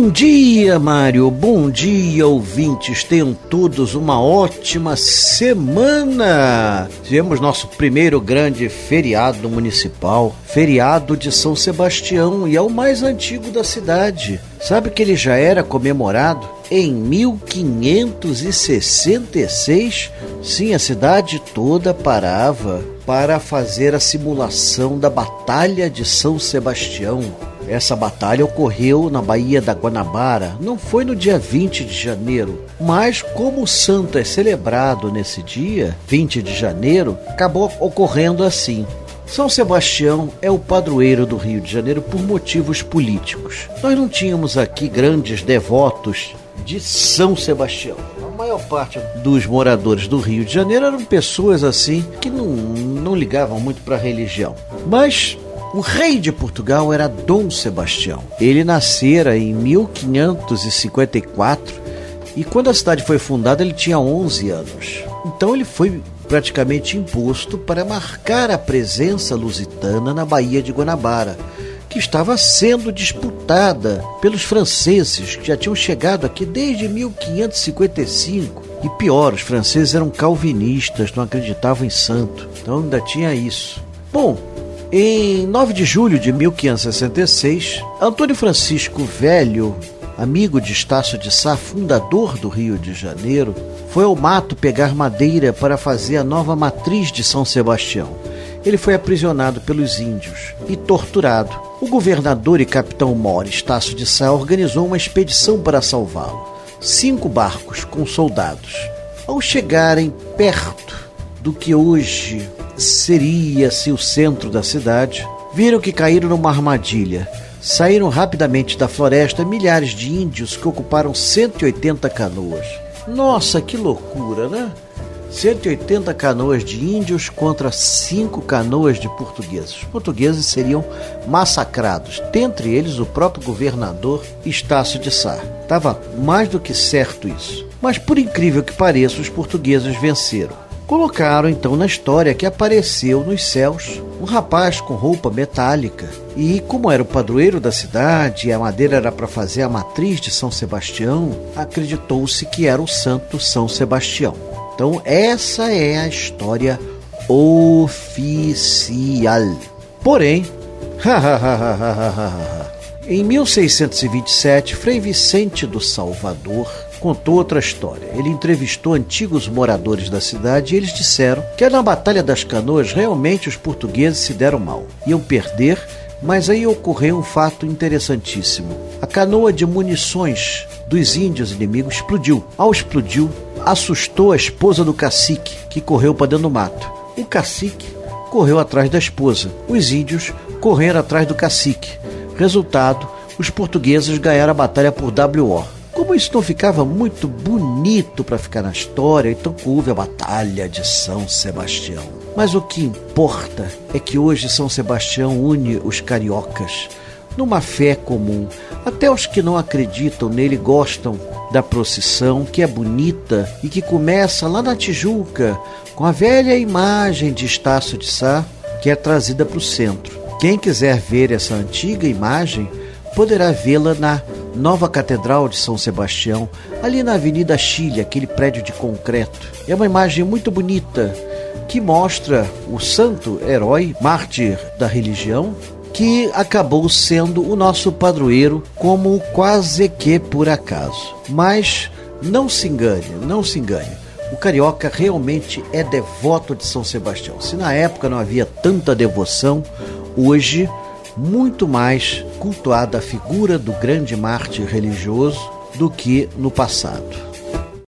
Bom dia, Mário. Bom dia, ouvintes. Tenham todos uma ótima semana. Tivemos nosso primeiro grande feriado municipal, feriado de São Sebastião, e é o mais antigo da cidade. Sabe que ele já era comemorado em 1566? Sim, a cidade toda parava para fazer a simulação da Batalha de São Sebastião. Essa batalha ocorreu na Baía da Guanabara, não foi no dia 20 de janeiro, mas como o santo é celebrado nesse dia, 20 de janeiro, acabou ocorrendo assim. São Sebastião é o padroeiro do Rio de Janeiro por motivos políticos. Nós não tínhamos aqui grandes devotos de São Sebastião. A maior parte dos moradores do Rio de Janeiro eram pessoas assim que não, não ligavam muito para a religião. Mas o rei de Portugal era Dom Sebastião. Ele nascera em 1554 e quando a cidade foi fundada ele tinha 11 anos. Então ele foi praticamente imposto para marcar a presença lusitana na Baía de Guanabara, que estava sendo disputada pelos franceses que já tinham chegado aqui desde 1555. E pior, os franceses eram calvinistas, não acreditavam em santo. Então ainda tinha isso. Bom, em 9 de julho de 1566, Antônio Francisco Velho, amigo de Estácio de Sá, fundador do Rio de Janeiro, foi ao mato pegar madeira para fazer a nova matriz de São Sebastião. Ele foi aprisionado pelos índios e torturado. O governador e capitão Mor Estácio de Sá organizou uma expedição para salvá-lo. Cinco barcos com soldados. Ao chegarem perto do que hoje seria-se o centro da cidade, viram que caíram numa armadilha. Saíram rapidamente da floresta milhares de índios que ocuparam 180 canoas. Nossa, que loucura, né? 180 canoas de índios contra 5 canoas de portugueses. Os portugueses seriam massacrados, dentre eles o próprio governador Estácio de Sá. Estava mais do que certo isso. Mas por incrível que pareça, os portugueses venceram. Colocaram então na história que apareceu nos céus um rapaz com roupa metálica. E como era o padroeiro da cidade e a madeira era para fazer a matriz de São Sebastião, acreditou-se que era o santo São Sebastião. Então essa é a história oficial. Porém, em 1627, Frei Vicente do Salvador contou outra história. Ele entrevistou antigos moradores da cidade e eles disseram que na Batalha das Canoas realmente os portugueses se deram mal. Iam perder, mas aí ocorreu um fato interessantíssimo. A canoa de munições dos índios inimigos explodiu. Ao explodiu, assustou a esposa do cacique, que correu para dentro do mato. O cacique correu atrás da esposa. Os índios correram atrás do cacique. Resultado, os portugueses ganharam a batalha por WO. Como isso não ficava muito bonito para ficar na história, então houve a Batalha de São Sebastião. Mas o que importa é que hoje São Sebastião une os cariocas numa fé comum. Até os que não acreditam nele gostam da procissão, que é bonita e que começa lá na Tijuca, com a velha imagem de Estácio de Sá, que é trazida para o centro. Quem quiser ver essa antiga imagem poderá vê-la na nova Catedral de São Sebastião, ali na Avenida Chile, aquele prédio de concreto. É uma imagem muito bonita que mostra o santo herói, mártir da religião, que acabou sendo o nosso padroeiro como quase que por acaso. Mas não se engane, não se engane. O carioca realmente é devoto de São Sebastião. Se na época não havia tanta devoção, hoje muito mais cultuada a figura do grande mártir religioso do que no passado.